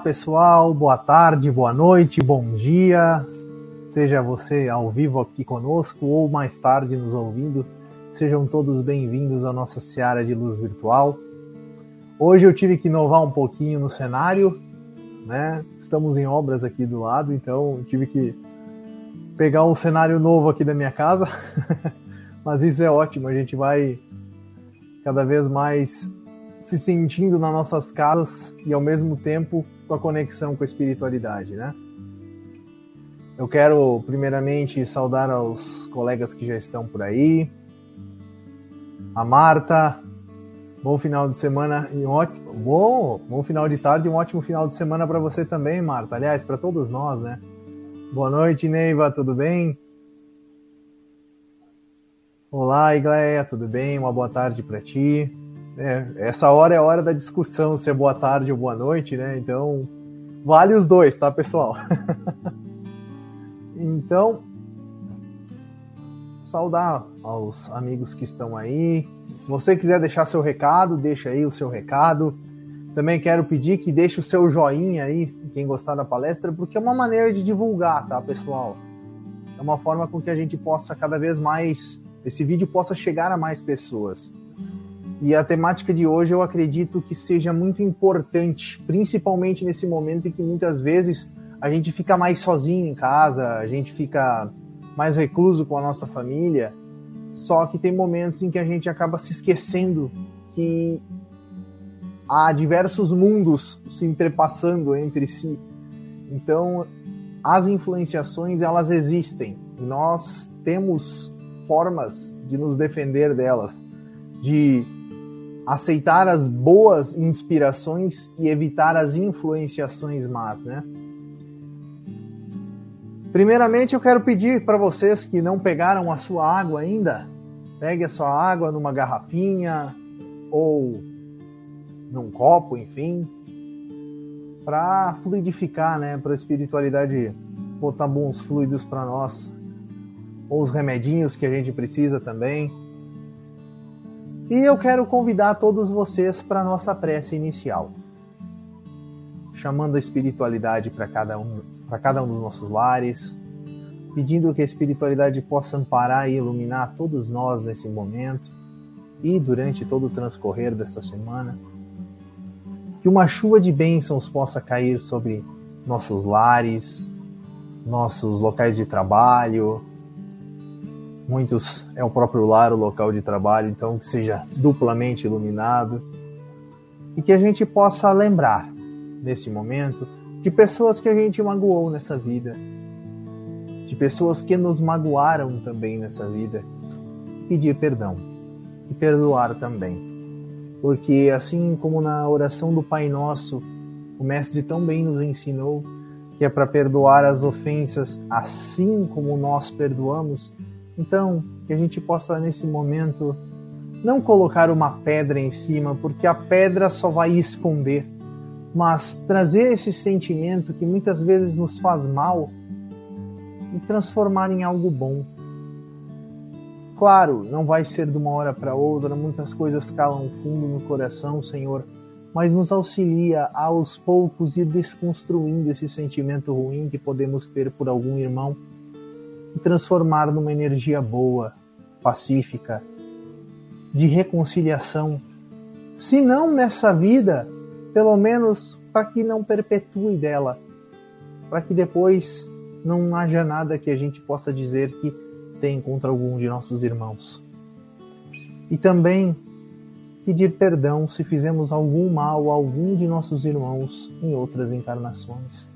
Pessoal, boa tarde, boa noite, bom dia. Seja você ao vivo aqui conosco ou mais tarde nos ouvindo, sejam todos bem-vindos à nossa seara de luz virtual. Hoje eu tive que inovar um pouquinho no cenário, né? Estamos em obras aqui do lado, então tive que pegar um cenário novo aqui da minha casa. Mas isso é ótimo, a gente vai cada vez mais se sentindo nas nossas casas e ao mesmo tempo com a conexão com a espiritualidade, né? Eu quero primeiramente saudar aos colegas que já estão por aí. A Marta, bom final de semana e um ótimo, bom, bom final de tarde e um ótimo final de semana para você também, Marta. Aliás, para todos nós, né? Boa noite, Neiva, tudo bem? Olá, Igleia, tudo bem? Uma boa tarde para ti. É, essa hora é a hora da discussão se é boa tarde ou boa noite, né? Então, vale os dois, tá, pessoal? então, saudar aos amigos que estão aí. Se você quiser deixar seu recado, deixa aí o seu recado. Também quero pedir que deixe o seu joinha aí, quem gostar da palestra, porque é uma maneira de divulgar, tá, pessoal? É uma forma com que a gente possa cada vez mais, esse vídeo possa chegar a mais pessoas. E a temática de hoje eu acredito que seja muito importante, principalmente nesse momento em que muitas vezes a gente fica mais sozinho em casa, a gente fica mais recluso com a nossa família. Só que tem momentos em que a gente acaba se esquecendo que há diversos mundos se entrepassando entre si. Então, as influenciações elas existem. Nós temos formas de nos defender delas, de aceitar as boas inspirações e evitar as influenciações más, né? Primeiramente, eu quero pedir para vocês que não pegaram a sua água ainda, pegue a sua água numa garrafinha ou num copo, enfim, para fluidificar, né, para a espiritualidade botar bons fluidos para nós, ou os remedinhos que a gente precisa também. E eu quero convidar todos vocês para a nossa prece inicial, chamando a espiritualidade para cada, um, cada um dos nossos lares, pedindo que a espiritualidade possa amparar e iluminar todos nós nesse momento. E durante todo o transcorrer dessa semana. Que uma chuva de bênçãos possa cair sobre nossos lares, nossos locais de trabalho, muitos é o próprio lar, o local de trabalho, então que seja duplamente iluminado. E que a gente possa lembrar nesse momento de pessoas que a gente magoou nessa vida, de pessoas que nos magoaram também nessa vida, pedir perdão. E perdoar também. Porque assim como na oração do Pai Nosso, o mestre tão bem nos ensinou que é para perdoar as ofensas assim como nós perdoamos, então, que a gente possa nesse momento não colocar uma pedra em cima, porque a pedra só vai esconder, mas trazer esse sentimento que muitas vezes nos faz mal e transformar em algo bom. Claro, não vai ser de uma hora para outra, muitas coisas calam fundo no coração, Senhor, mas nos auxilia aos poucos ir desconstruindo esse sentimento ruim que podemos ter por algum irmão e transformar numa energia boa, pacífica, de reconciliação. Se não nessa vida, pelo menos para que não perpetue dela, para que depois não haja nada que a gente possa dizer que tem contra algum de nossos irmãos. E também pedir perdão se fizemos algum mal a algum de nossos irmãos em outras encarnações.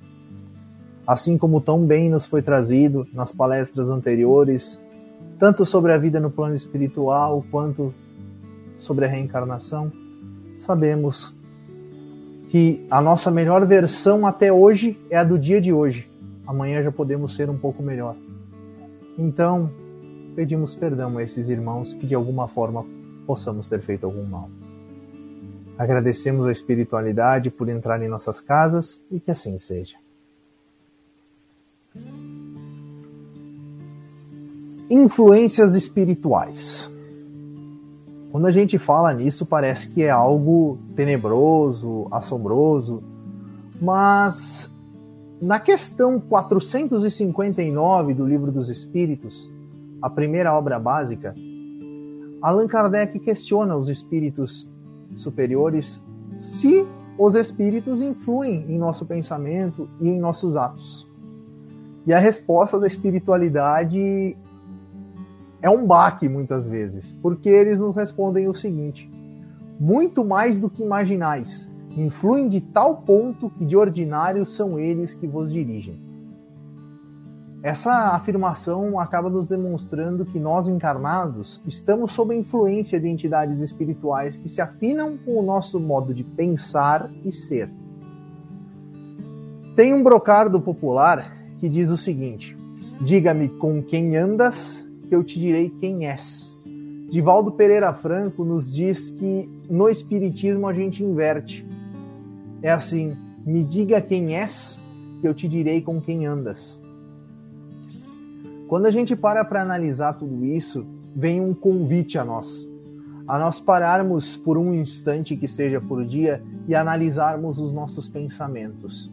Assim como tão bem nos foi trazido nas palestras anteriores, tanto sobre a vida no plano espiritual quanto sobre a reencarnação, sabemos que a nossa melhor versão até hoje é a do dia de hoje. Amanhã já podemos ser um pouco melhor. Então, pedimos perdão a esses irmãos que de alguma forma possamos ter feito algum mal. Agradecemos a espiritualidade por entrar em nossas casas e que assim seja. Influências espirituais. Quando a gente fala nisso, parece que é algo tenebroso, assombroso, mas na questão 459 do Livro dos Espíritos, a primeira obra básica, Allan Kardec questiona os espíritos superiores se os espíritos influem em nosso pensamento e em nossos atos. E a resposta da espiritualidade é um baque muitas vezes, porque eles nos respondem o seguinte: muito mais do que imaginais, influem de tal ponto que de ordinário são eles que vos dirigem. Essa afirmação acaba nos demonstrando que nós encarnados estamos sob a influência de entidades espirituais que se afinam com o nosso modo de pensar e ser. Tem um brocardo popular que diz o seguinte: Diga-me com quem andas, eu te direi quem és. Divaldo Pereira Franco nos diz que no Espiritismo a gente inverte. É assim: me diga quem és, que eu te direi com quem andas. Quando a gente para para analisar tudo isso, vem um convite a nós. A nós pararmos por um instante que seja por dia e analisarmos os nossos pensamentos.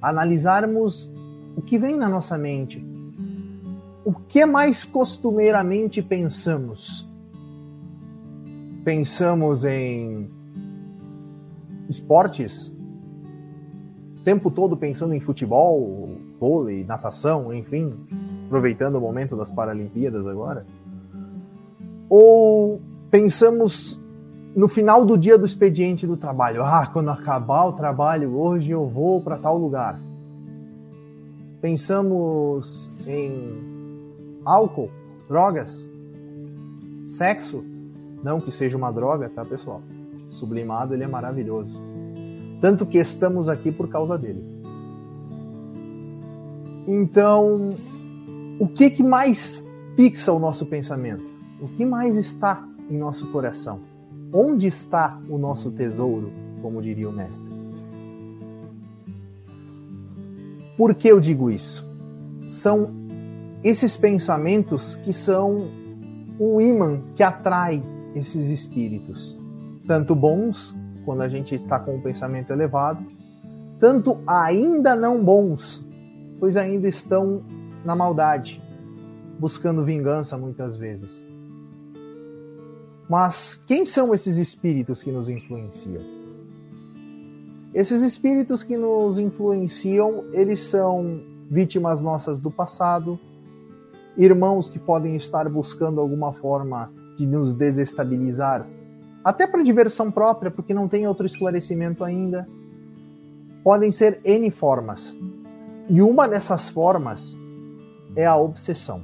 Analisarmos o que vem na nossa mente. O que mais costumeiramente pensamos? Pensamos em esportes, tempo todo pensando em futebol, vôlei, natação, enfim, aproveitando o momento das Paralimpíadas agora? Ou pensamos no final do dia do expediente do trabalho, ah, quando acabar o trabalho hoje eu vou para tal lugar. Pensamos em álcool, drogas, sexo, não que seja uma droga, tá, pessoal? Sublimado ele é maravilhoso. Tanto que estamos aqui por causa dele. Então, o que, que mais fixa o nosso pensamento? O que mais está em nosso coração? Onde está o nosso tesouro, como diria o mestre? Por que eu digo isso? São esses pensamentos que são o imã que atrai esses espíritos, tanto bons quando a gente está com um pensamento elevado, tanto ainda não bons, pois ainda estão na maldade, buscando vingança muitas vezes. Mas quem são esses espíritos que nos influenciam? Esses espíritos que nos influenciam, eles são vítimas nossas do passado, irmãos que podem estar buscando alguma forma de nos desestabilizar até para diversão própria, porque não tem outro esclarecimento ainda. Podem ser N formas. E uma dessas formas é a obsessão.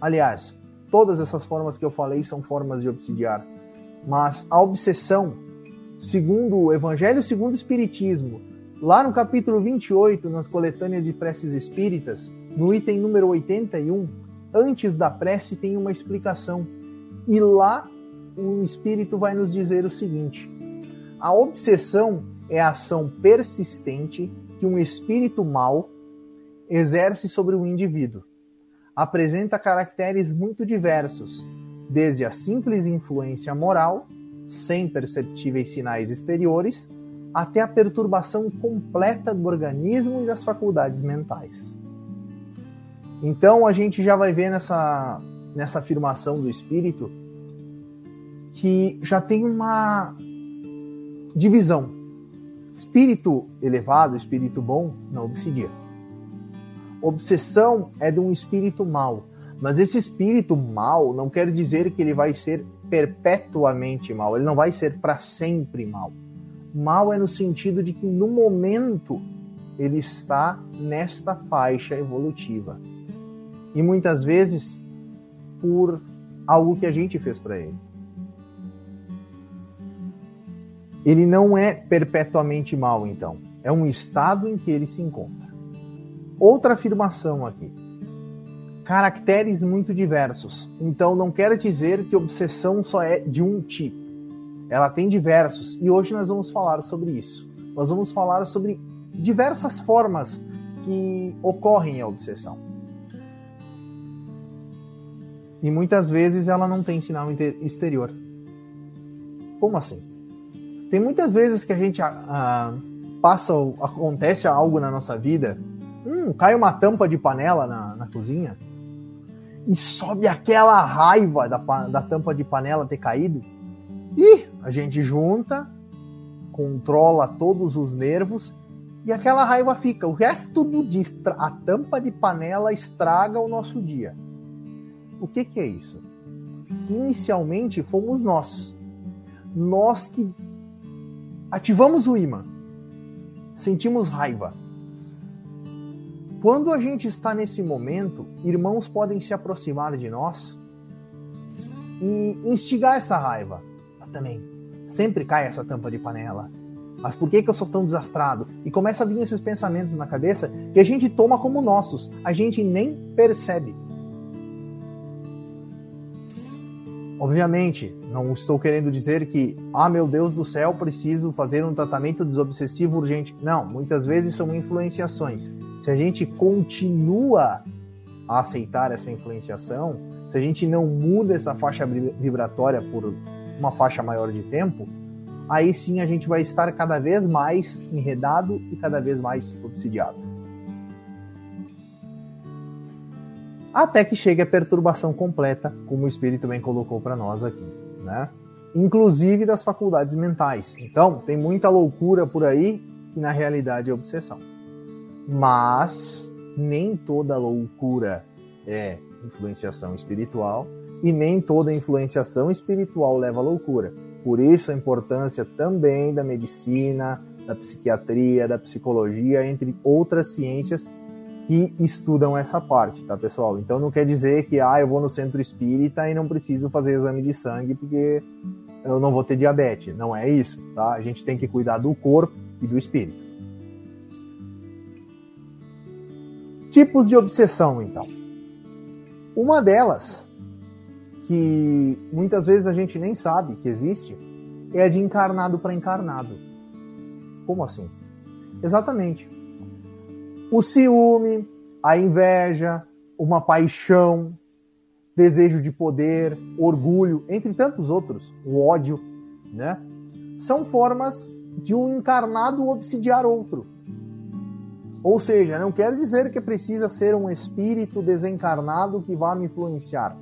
Aliás, todas essas formas que eu falei são formas de obsidiar. Mas a obsessão, segundo o Evangelho segundo o Espiritismo, lá no capítulo 28, nas coletâneas de preces espíritas, no item número 81, antes da prece tem uma explicação. E lá o Espírito vai nos dizer o seguinte: a obsessão é a ação persistente que um espírito mau exerce sobre o indivíduo, apresenta caracteres muito diversos, desde a simples influência moral, sem perceptíveis sinais exteriores, até a perturbação completa do organismo e das faculdades mentais. Então a gente já vai ver nessa, nessa afirmação do espírito que já tem uma divisão. Espírito elevado, espírito bom, não obsidia. Obsessão é de um espírito mau. Mas esse espírito mal não quer dizer que ele vai ser perpetuamente mal, ele não vai ser para sempre mal. Mal é no sentido de que no momento ele está nesta faixa evolutiva. E muitas vezes por algo que a gente fez para ele. Ele não é perpetuamente mal, então. É um estado em que ele se encontra. Outra afirmação aqui. Caracteres muito diversos. Então não quer dizer que obsessão só é de um tipo. Ela tem diversos. E hoje nós vamos falar sobre isso. Nós vamos falar sobre diversas formas que ocorrem a obsessão. E muitas vezes ela não tem sinal exterior. Como assim? Tem muitas vezes que a gente ah, passa, acontece algo na nossa vida Hum, cai uma tampa de panela na, na cozinha e sobe aquela raiva da, da tampa de panela ter caído. E a gente junta, controla todos os nervos e aquela raiva fica. O resto do dia, a tampa de panela estraga o nosso dia. O que, que é isso? Inicialmente fomos nós. Nós que ativamos o imã. Sentimos raiva quando a gente está nesse momento, irmãos podem se aproximar de nós e instigar essa raiva. Mas também, sempre cai essa tampa de panela. Mas por que, que eu sou tão desastrado? E começa a vir esses pensamentos na cabeça que a gente toma como nossos, a gente nem percebe. Obviamente, não estou querendo dizer que, ah, meu Deus do céu, preciso fazer um tratamento desobsessivo urgente. Não, muitas vezes são influenciações se a gente continua a aceitar essa influenciação, se a gente não muda essa faixa vibratória por uma faixa maior de tempo, aí sim a gente vai estar cada vez mais enredado e cada vez mais obsidiado. Até que chegue a perturbação completa, como o espírito bem colocou para nós aqui, né? Inclusive das faculdades mentais. Então, tem muita loucura por aí que na realidade é obsessão. Mas nem toda loucura é influenciação espiritual e nem toda influenciação espiritual leva à loucura. Por isso a importância também da medicina, da psiquiatria, da psicologia, entre outras ciências que estudam essa parte, tá, pessoal? Então não quer dizer que ah, eu vou no centro espírita e não preciso fazer exame de sangue porque eu não vou ter diabetes. Não é isso, tá? A gente tem que cuidar do corpo e do espírito. Tipos de obsessão, então. Uma delas, que muitas vezes a gente nem sabe que existe, é a de encarnado para encarnado. Como assim? Exatamente. O ciúme, a inveja, uma paixão, desejo de poder, orgulho, entre tantos outros, o ódio, né? São formas de um encarnado obsidiar outro. Ou seja, não quer dizer que precisa ser um espírito desencarnado que vá me influenciar.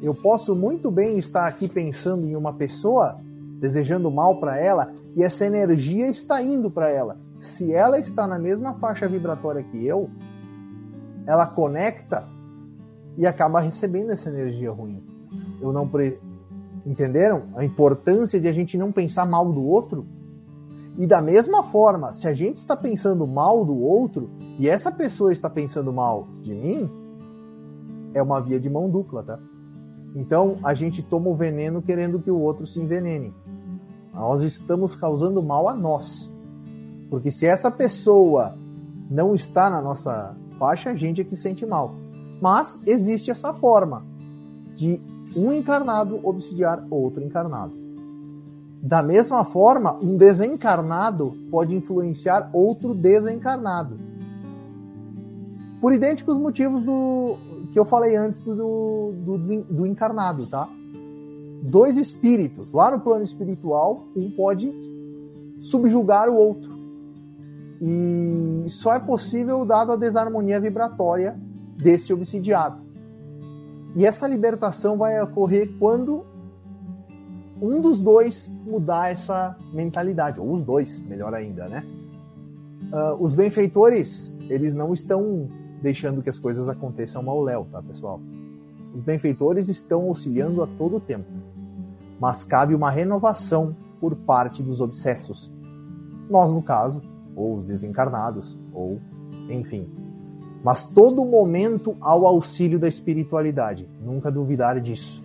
Eu posso muito bem estar aqui pensando em uma pessoa, desejando mal para ela, e essa energia está indo para ela. Se ela está na mesma faixa vibratória que eu, ela conecta e acaba recebendo essa energia ruim. Eu não pre... entenderam a importância de a gente não pensar mal do outro? E da mesma forma, se a gente está pensando mal do outro e essa pessoa está pensando mal de mim, é uma via de mão dupla, tá? Então a gente toma o veneno querendo que o outro se envenene. Nós estamos causando mal a nós. Porque se essa pessoa não está na nossa faixa, a gente é que sente mal. Mas existe essa forma de um encarnado obsidiar outro encarnado. Da mesma forma, um desencarnado pode influenciar outro desencarnado. por idênticos motivos do que eu falei antes do, do, do encarnado, tá? Dois espíritos, lá no plano espiritual, um pode subjugar o outro. E só é possível dado a desarmonia vibratória desse obsidiado. E essa libertação vai ocorrer quando um dos dois mudar essa mentalidade, ou os dois, melhor ainda, né? Uh, os benfeitores, eles não estão deixando que as coisas aconteçam ao léu, tá, pessoal? Os benfeitores estão auxiliando a todo tempo, mas cabe uma renovação por parte dos obsessos. Nós, no caso, ou os desencarnados, ou enfim. Mas todo momento ao auxílio da espiritualidade, nunca duvidar disso.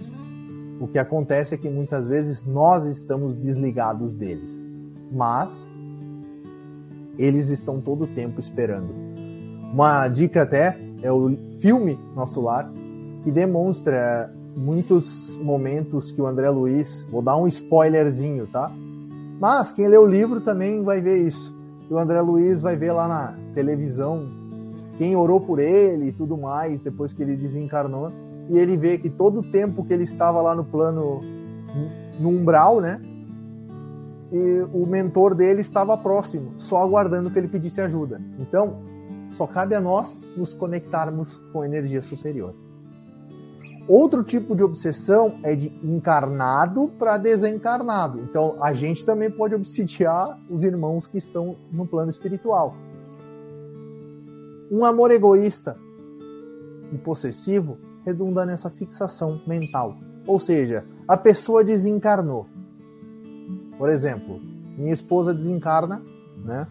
O que acontece é que muitas vezes nós estamos desligados deles, mas eles estão todo o tempo esperando. Uma dica até é o filme Nosso Lar, que demonstra muitos momentos que o André Luiz, vou dar um spoilerzinho, tá? Mas quem lê o livro também vai ver isso. E o André Luiz vai ver lá na televisão quem orou por ele e tudo mais depois que ele desencarnou. E ele vê que todo o tempo que ele estava lá no plano, no umbral, né? E o mentor dele estava próximo, só aguardando que ele pedisse ajuda. Então, só cabe a nós nos conectarmos com a energia superior. Outro tipo de obsessão é de encarnado para desencarnado. Então, a gente também pode obsidiar os irmãos que estão no plano espiritual. Um amor egoísta e possessivo redunda nessa fixação mental. Ou seja, a pessoa desencarnou. Por exemplo, minha esposa desencarna, né?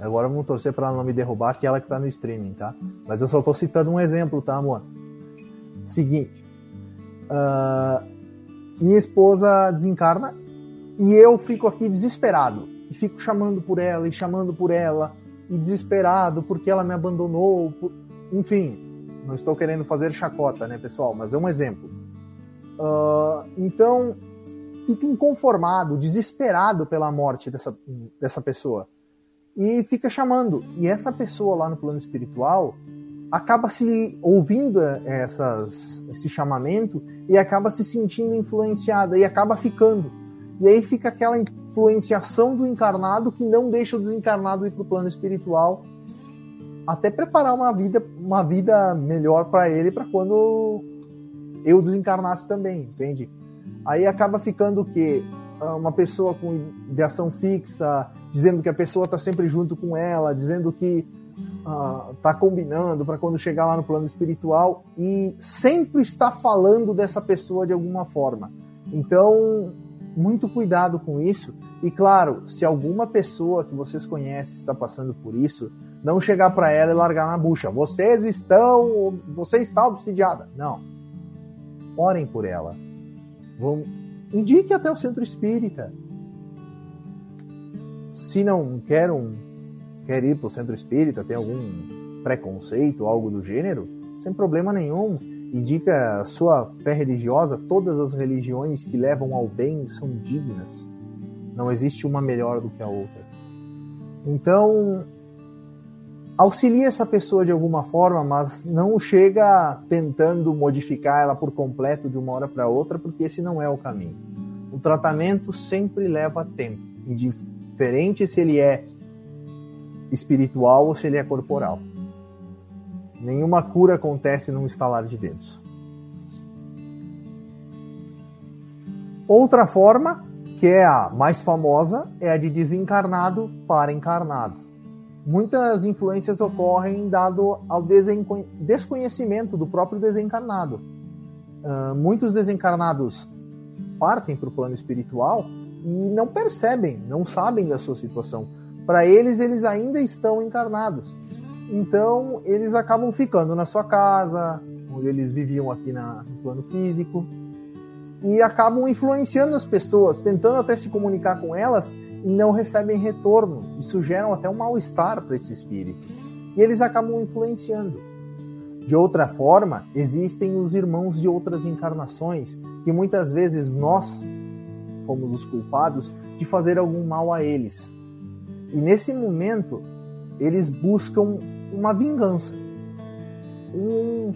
Agora vamos torcer para ela não me derrubar, que é ela que está no streaming, tá? Mas eu só estou citando um exemplo, tá, amor? Seguinte, uh, minha esposa desencarna e eu fico aqui desesperado e fico chamando por ela e chamando por ela e desesperado porque ela me abandonou, por... enfim, não estou querendo fazer chacota, né, pessoal? Mas é um exemplo. Uh, então, fica inconformado, desesperado pela morte dessa, dessa pessoa e fica chamando. E essa pessoa lá no plano espiritual acaba se ouvindo essas, esse chamamento e acaba se sentindo influenciada e acaba ficando. E aí fica aquela influenciação do encarnado que não deixa o desencarnado ir para o plano espiritual, até preparar uma vida, uma vida melhor para ele para quando eu desencarnasse também, entende? Aí acaba ficando o quê? Ah, uma pessoa com ideação fixa, dizendo que a pessoa está sempre junto com ela, dizendo que uh, tá combinando para quando chegar lá no plano espiritual e sempre está falando dessa pessoa de alguma forma. Então, muito cuidado com isso. E claro, se alguma pessoa que vocês conhecem está passando por isso, não chegar para ela e largar na bucha. Vocês estão, você está obsidiada. Não. Orem por ela. Vão, indique até o centro espírita. Se não quer um quer ir para o centro espírita, tem algum preconceito, algo do gênero, sem problema nenhum. Indica a sua fé religiosa, todas as religiões que levam ao bem são dignas. Não existe uma melhor do que a outra. Então, auxilie essa pessoa de alguma forma, mas não chega tentando modificar ela por completo de uma hora para outra, porque esse não é o caminho. O tratamento sempre leva tempo, indiferente se ele é espiritual ou se ele é corporal. Nenhuma cura acontece num estalar de dedos. Outra forma, que é a mais famosa, é a de desencarnado para encarnado. Muitas influências ocorrem dado ao desconhecimento do próprio desencarnado. Uh, muitos desencarnados partem para o plano espiritual e não percebem, não sabem da sua situação para eles, eles ainda estão encarnados. Então, eles acabam ficando na sua casa, onde eles viviam aqui na, no plano físico, e acabam influenciando as pessoas, tentando até se comunicar com elas e não recebem retorno. Isso gera até um mal-estar para esse espírito. E eles acabam influenciando. De outra forma, existem os irmãos de outras encarnações, que muitas vezes nós fomos os culpados de fazer algum mal a eles. E nesse momento, eles buscam uma vingança. Um,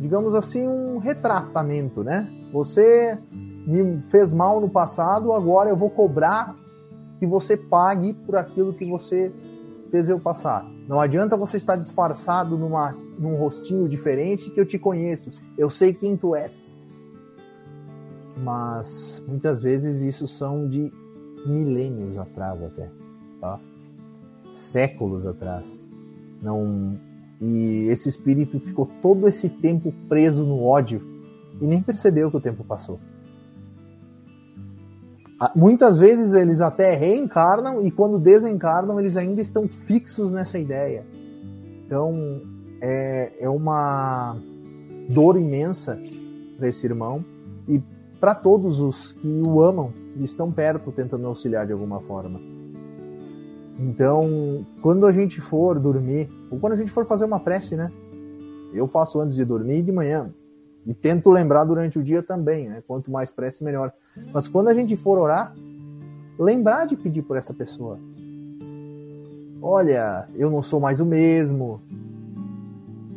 digamos assim, um retratamento, né? Você me fez mal no passado, agora eu vou cobrar que você pague por aquilo que você fez eu passar. Não adianta você estar disfarçado numa, num rostinho diferente que eu te conheço. Eu sei quem tu és. Mas muitas vezes isso são de milênios atrás até, tá? Séculos atrás. Não e esse espírito ficou todo esse tempo preso no ódio e nem percebeu que o tempo passou. Muitas vezes eles até reencarnam e quando desencarnam eles ainda estão fixos nessa ideia. Então é, é uma dor imensa para esse irmão e para todos os que o amam e estão perto tentando auxiliar de alguma forma. Então, quando a gente for dormir, ou quando a gente for fazer uma prece, né? Eu faço antes de dormir e de manhã. E tento lembrar durante o dia também, né? Quanto mais prece, melhor. Mas quando a gente for orar, lembrar de pedir por essa pessoa. Olha, eu não sou mais o mesmo.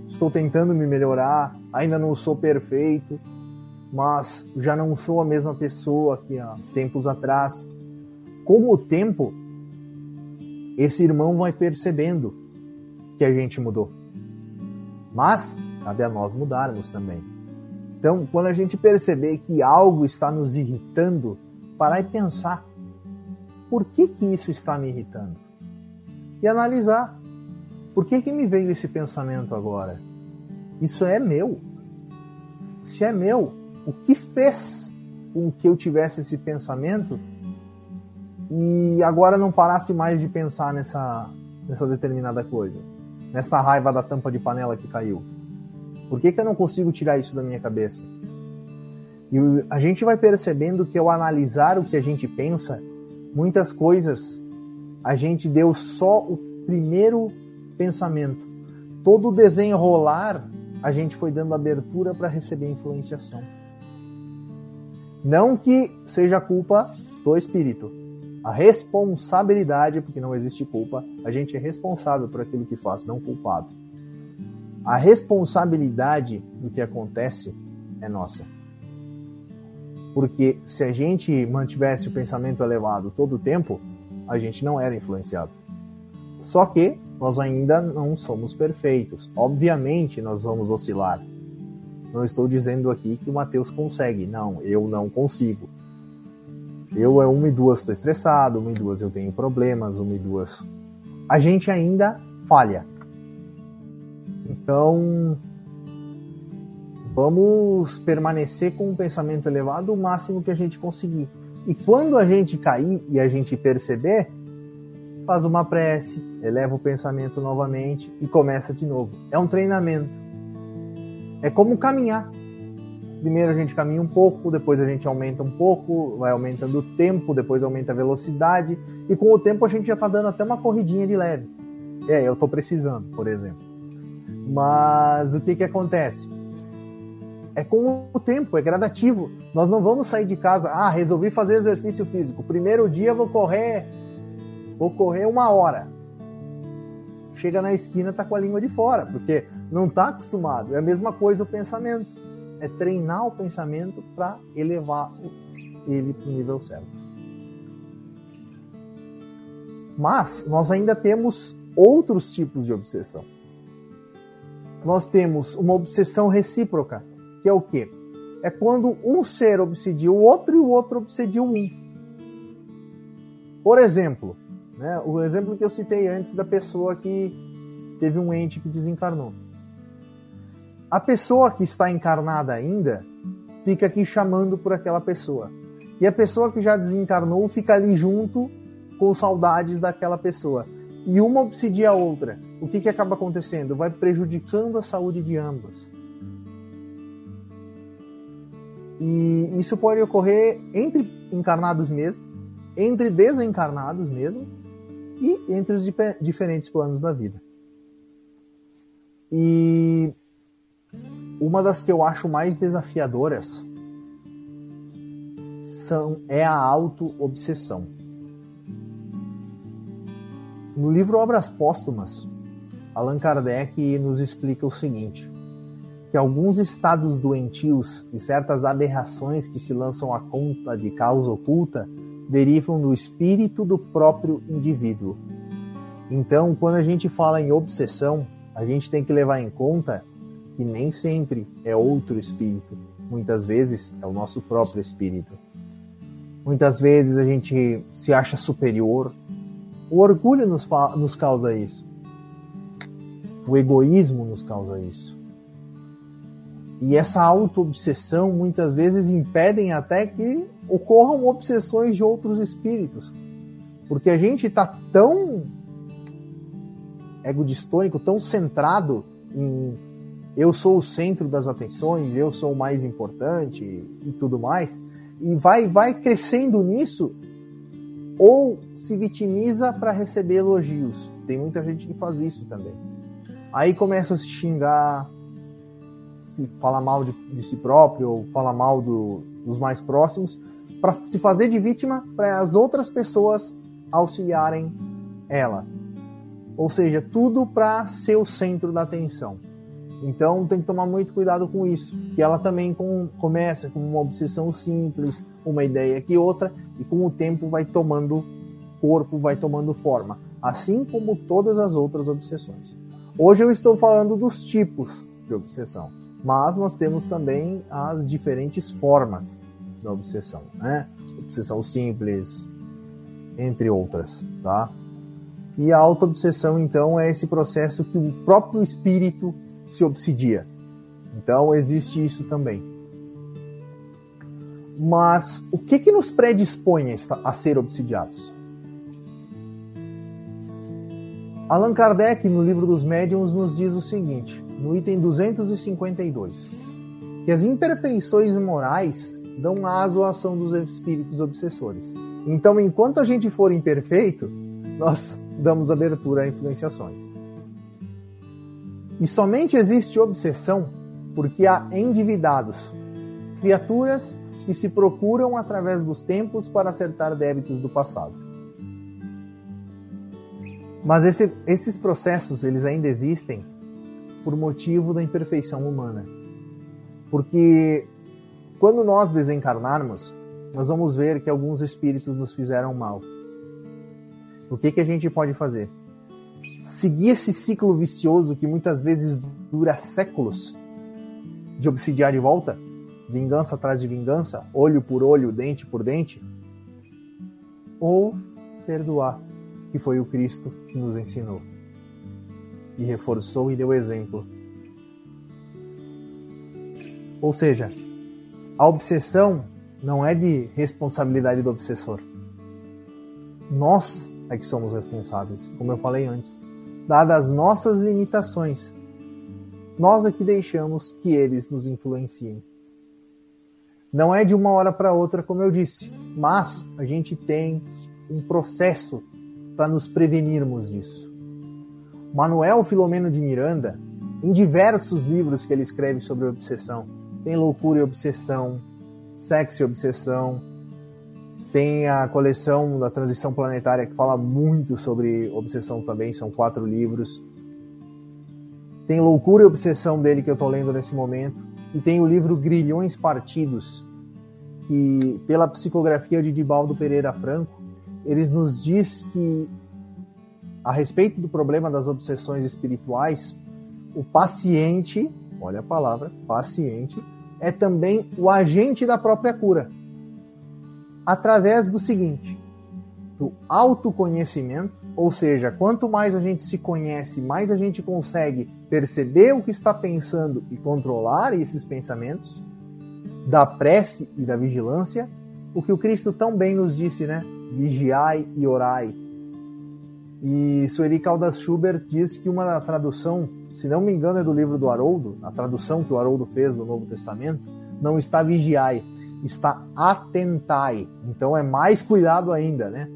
Estou tentando me melhorar, ainda não sou perfeito, mas já não sou a mesma pessoa que há tempos atrás. Com o tempo, esse irmão vai percebendo que a gente mudou. Mas cabe a nós mudarmos também. Então, quando a gente perceber que algo está nos irritando, parar e pensar: por que, que isso está me irritando? E analisar: por que, que me veio esse pensamento agora? Isso é meu. Se é meu, o que fez com que eu tivesse esse pensamento e agora não parasse mais de pensar nessa, nessa determinada coisa? Nessa raiva da tampa de panela que caiu? Por que, que eu não consigo tirar isso da minha cabeça? E a gente vai percebendo que ao analisar o que a gente pensa, muitas coisas a gente deu só o primeiro pensamento. Todo o desenrolar a gente foi dando abertura para receber influenciação. Não que seja culpa do espírito. A responsabilidade, porque não existe culpa, a gente é responsável por aquilo que faz, não culpado. A responsabilidade do que acontece é nossa. Porque se a gente mantivesse o pensamento elevado todo o tempo, a gente não era influenciado. Só que nós ainda não somos perfeitos. Obviamente, nós vamos oscilar. Não estou dizendo aqui que o Mateus consegue. Não, eu não consigo. Eu é uma e duas estou estressado, uma e duas eu tenho problemas, uma e duas. A gente ainda falha. Então, vamos permanecer com um pensamento elevado o máximo que a gente conseguir. E quando a gente cair e a gente perceber, faz uma prece, eleva o pensamento novamente e começa de novo. É um treinamento. É como caminhar. Primeiro a gente caminha um pouco, depois a gente aumenta um pouco, vai aumentando o tempo, depois aumenta a velocidade, e com o tempo a gente já está dando até uma corridinha de leve. É, eu estou precisando, por exemplo. Mas o que que acontece? É com o tempo, é gradativo. Nós não vamos sair de casa, ah, resolvi fazer exercício físico. Primeiro dia vou correr, vou correr uma hora. Chega na esquina, tá com a língua de fora, porque não tá acostumado. É a mesma coisa o pensamento. É treinar o pensamento para elevar ele para o nível certo. Mas nós ainda temos outros tipos de obsessão nós temos uma obsessão recíproca, que é o quê? É quando um ser obsedia o outro e o outro obsedia o um. Por exemplo, né, o exemplo que eu citei antes da pessoa que teve um ente que desencarnou. A pessoa que está encarnada ainda fica aqui chamando por aquela pessoa. E a pessoa que já desencarnou fica ali junto com saudades daquela pessoa. E uma obsidia a outra o que, que acaba acontecendo? Vai prejudicando a saúde de ambas. E isso pode ocorrer entre encarnados mesmo, entre desencarnados mesmo, e entre os diferentes planos da vida. E uma das que eu acho mais desafiadoras são, é a auto-obsessão. No livro Obras Póstumas, Allan Kardec nos explica o seguinte: que alguns estados doentios e certas aberrações que se lançam à conta de causa oculta derivam do espírito do próprio indivíduo. Então, quando a gente fala em obsessão, a gente tem que levar em conta que nem sempre é outro espírito, muitas vezes é o nosso próprio espírito. Muitas vezes a gente se acha superior. O orgulho nos, nos causa isso. O egoísmo nos causa isso. E essa auto-obsessão muitas vezes impedem até que ocorram obsessões de outros espíritos. Porque a gente está tão egodistônico, tão centrado em eu sou o centro das atenções, eu sou o mais importante e tudo mais, e vai, vai crescendo nisso, ou se vitimiza para receber elogios. Tem muita gente que faz isso também. Aí começa a se xingar, se fala mal de, de si próprio, ou fala mal do, dos mais próximos, para se fazer de vítima para as outras pessoas auxiliarem ela. Ou seja, tudo para ser o centro da atenção. Então tem que tomar muito cuidado com isso, que ela também com, começa com uma obsessão simples, uma ideia aqui outra, e com o tempo vai tomando corpo, vai tomando forma, assim como todas as outras obsessões. Hoje eu estou falando dos tipos de obsessão, mas nós temos também as diferentes formas da obsessão, né? Obsessão simples, entre outras, tá? E a auto-obsessão, então, é esse processo que o próprio espírito se obsidia. Então existe isso também. Mas o que, que nos predispõe a ser obsidiados? Allan Kardec, no livro dos Médiuns, nos diz o seguinte, no item 252, que as imperfeições morais dão aso à ação dos espíritos obsessores. Então, enquanto a gente for imperfeito, nós damos abertura a influenciações. E somente existe obsessão porque há endividados, criaturas que se procuram através dos tempos para acertar débitos do passado. Mas esse, esses processos eles ainda existem por motivo da imperfeição humana. Porque quando nós desencarnarmos, nós vamos ver que alguns espíritos nos fizeram mal. O que, que a gente pode fazer? Seguir esse ciclo vicioso que muitas vezes dura séculos de obsidiar de volta, vingança atrás de vingança, olho por olho, dente por dente, ou perdoar, que foi o Cristo que nos ensinou e reforçou e deu exemplo. Ou seja, a obsessão não é de responsabilidade do obsessor. Nós é que somos responsáveis, como eu falei antes dadas as nossas limitações. Nós que deixamos que eles nos influenciem. Não é de uma hora para outra, como eu disse, mas a gente tem um processo para nos prevenirmos disso. Manuel Filomeno de Miranda, em diversos livros que ele escreve sobre obsessão, tem Loucura e Obsessão, Sexo e Obsessão, tem a coleção da Transição Planetária que fala muito sobre obsessão também, são quatro livros. Tem Loucura e Obsessão dele que eu estou lendo nesse momento. E tem o livro Grilhões Partidos, que pela psicografia de Dibaldo Pereira Franco, eles nos diz que a respeito do problema das obsessões espirituais, o paciente, olha a palavra, paciente, é também o agente da própria cura através do seguinte: do autoconhecimento, ou seja, quanto mais a gente se conhece, mais a gente consegue perceber o que está pensando e controlar esses pensamentos, da prece e da vigilância, o que o Cristo tão bem nos disse, né? Vigiai e orai. E Sueli Caldas Schubert diz que uma tradução, se não me engano, é do livro do Haroldo, a tradução que o Haroldo fez do Novo Testamento, não está vigiai, está atentai. Então é mais cuidado ainda, né?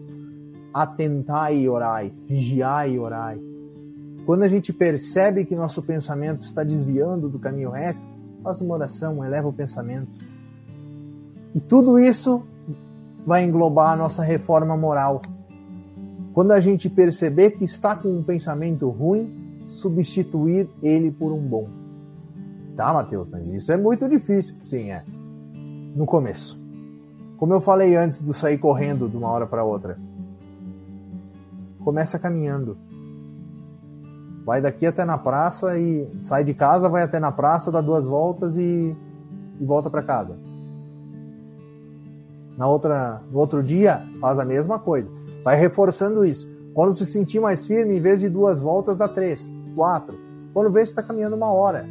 Atentai e orai, vigiai e orai. Quando a gente percebe que nosso pensamento está desviando do caminho reto, faz uma oração, eleva o pensamento. E tudo isso vai englobar a nossa reforma moral. Quando a gente perceber que está com um pensamento ruim, substituir ele por um bom. Tá, Mateus, mas isso é muito difícil. Sim, é. No começo. Como eu falei antes do sair correndo de uma hora para outra. Começa caminhando. Vai daqui até na praça e sai de casa, vai até na praça, dá duas voltas e, e volta para casa. Na outra, no outro dia, faz a mesma coisa. Vai reforçando isso. Quando se sentir mais firme, em vez de duas voltas, dá três, quatro. Quando vê, você está caminhando uma hora.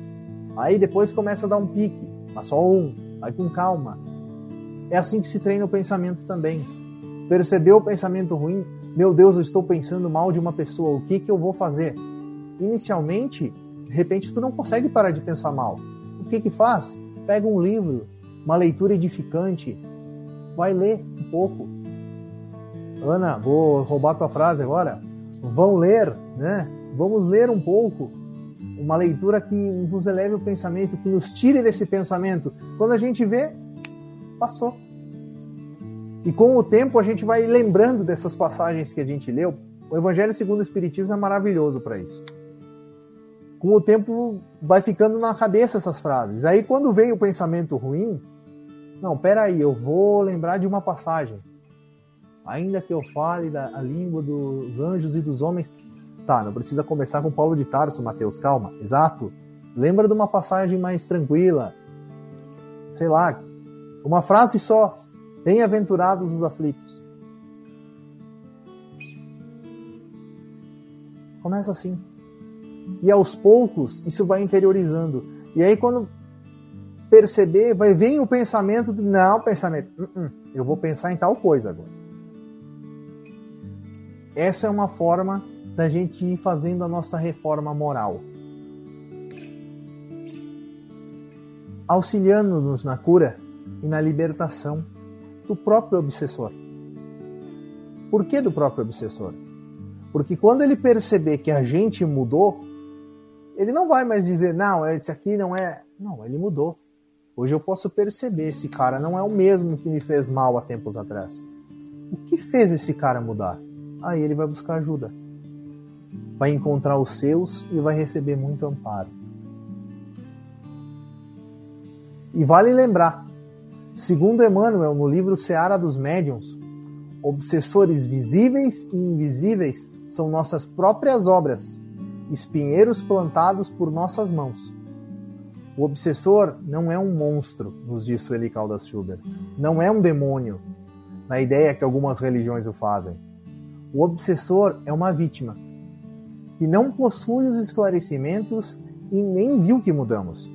Aí depois começa a dar um pique, mas só um. Vai com calma. É assim que se treina o pensamento também. Percebeu o pensamento ruim? Meu Deus, eu estou pensando mal de uma pessoa. O que, que eu vou fazer? Inicialmente, de repente, tu não consegue parar de pensar mal. O que que faz? Pega um livro, uma leitura edificante, vai ler um pouco. Ana, vou roubar tua frase agora. Vão ler, né? Vamos ler um pouco. Uma leitura que nos eleve o pensamento, que nos tire desse pensamento. Quando a gente vê, passou. E com o tempo a gente vai lembrando dessas passagens que a gente leu. O Evangelho segundo o Espiritismo é maravilhoso para isso. Com o tempo vai ficando na cabeça essas frases. Aí quando vem o pensamento ruim, não, peraí, eu vou lembrar de uma passagem. Ainda que eu fale da língua dos anjos e dos homens. Tá, não precisa começar com Paulo de Tarso, Mateus, calma. Exato. Lembra de uma passagem mais tranquila. Sei lá, uma frase só. Bem-aventurados os aflitos. Começa assim. E aos poucos isso vai interiorizando. E aí quando perceber, vai vir o pensamento do não, pensamento, uh -uh, eu vou pensar em tal coisa agora. Essa é uma forma da gente ir fazendo a nossa reforma moral. Auxiliando-nos na cura e na libertação do próprio obsessor. Por que do próprio obsessor? Porque quando ele perceber que a gente mudou, ele não vai mais dizer, não, esse aqui não é. Não, ele mudou. Hoje eu posso perceber esse cara não é o mesmo que me fez mal há tempos atrás. O que fez esse cara mudar? Aí ele vai buscar ajuda. Vai encontrar os seus e vai receber muito amparo. E vale lembrar, segundo Emmanuel, no livro Seara dos Médiuns, obsessores visíveis e invisíveis são nossas próprias obras, espinheiros plantados por nossas mãos o obsessor não é um monstro, nos diz Sueli Caldas Schubert. Não é um demônio, na ideia que algumas religiões o fazem. O obsessor é uma vítima que não possui os esclarecimentos e nem viu que mudamos.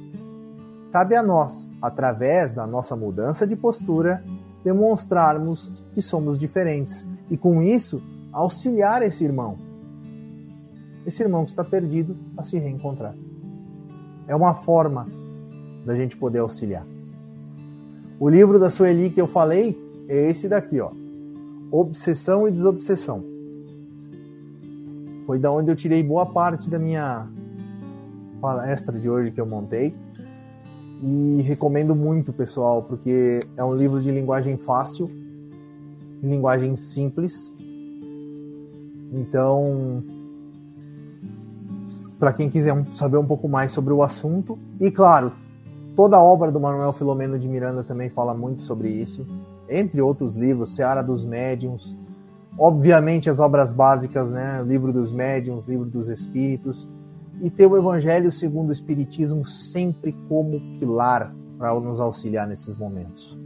Cabe a nós, através da nossa mudança de postura, demonstrarmos que somos diferentes e, com isso, auxiliar esse irmão. Esse irmão que está perdido a se reencontrar. É uma forma da gente poder auxiliar. O livro da Sueli que eu falei é esse daqui, ó. Obsessão e Desobsessão. Foi da onde eu tirei boa parte da minha palestra de hoje que eu montei. E recomendo muito, pessoal, porque é um livro de linguagem fácil, linguagem simples. Então, para quem quiser saber um pouco mais sobre o assunto. E claro, toda a obra do Manuel Filomeno de Miranda também fala muito sobre isso, entre outros livros, Seara dos Médiuns, obviamente as obras básicas, né, Livro dos Médiuns, Livro dos Espíritos, e ter o Evangelho segundo o Espiritismo sempre como pilar para nos auxiliar nesses momentos.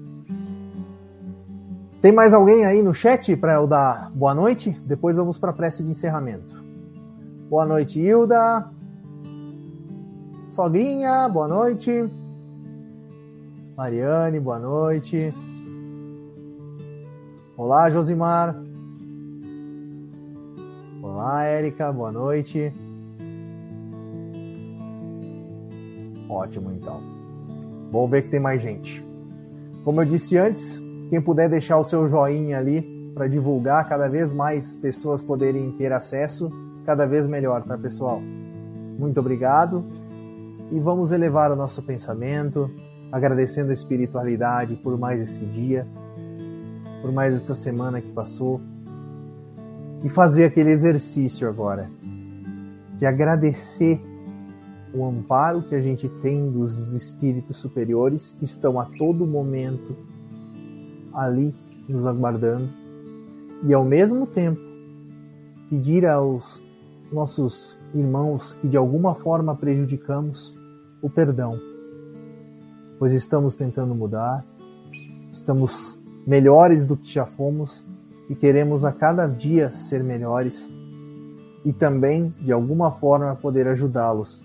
Tem mais alguém aí no chat para eu dar boa noite? Depois vamos para a prece de encerramento. Boa noite, Hilda. Sogrinha, boa noite. Mariane, boa noite. Olá, Josimar. Olá, Érica, boa noite. Ótimo, então. Vamos ver que tem mais gente. Como eu disse antes, quem puder deixar o seu joinha ali para divulgar cada vez mais pessoas poderem ter acesso, cada vez melhor, tá, pessoal? Muito obrigado e vamos elevar o nosso pensamento, agradecendo a espiritualidade por mais esse dia, por mais essa semana que passou e fazer aquele exercício agora, de agradecer o amparo que a gente tem dos espíritos superiores que estão a todo momento ali nos aguardando e ao mesmo tempo pedir aos nossos irmãos que de alguma forma prejudicamos o perdão, pois estamos tentando mudar, estamos melhores do que já fomos e queremos a cada dia ser melhores e também de alguma forma poder ajudá-los,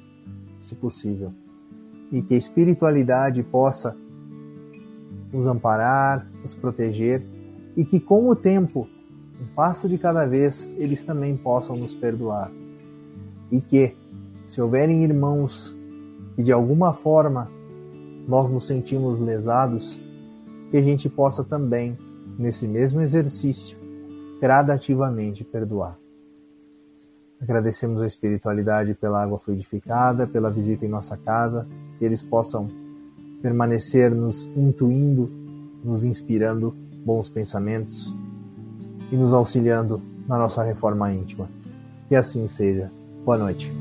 se possível. E que a espiritualidade possa nos amparar, nos proteger e que com o tempo um passo de cada vez, eles também possam nos perdoar. E que, se houverem irmãos que de alguma forma nós nos sentimos lesados, que a gente possa também, nesse mesmo exercício, gradativamente perdoar. Agradecemos a espiritualidade pela água fluidificada, pela visita em nossa casa, que eles possam permanecer nos intuindo, nos inspirando bons pensamentos, e nos auxiliando na nossa reforma íntima. Que assim seja. Boa noite.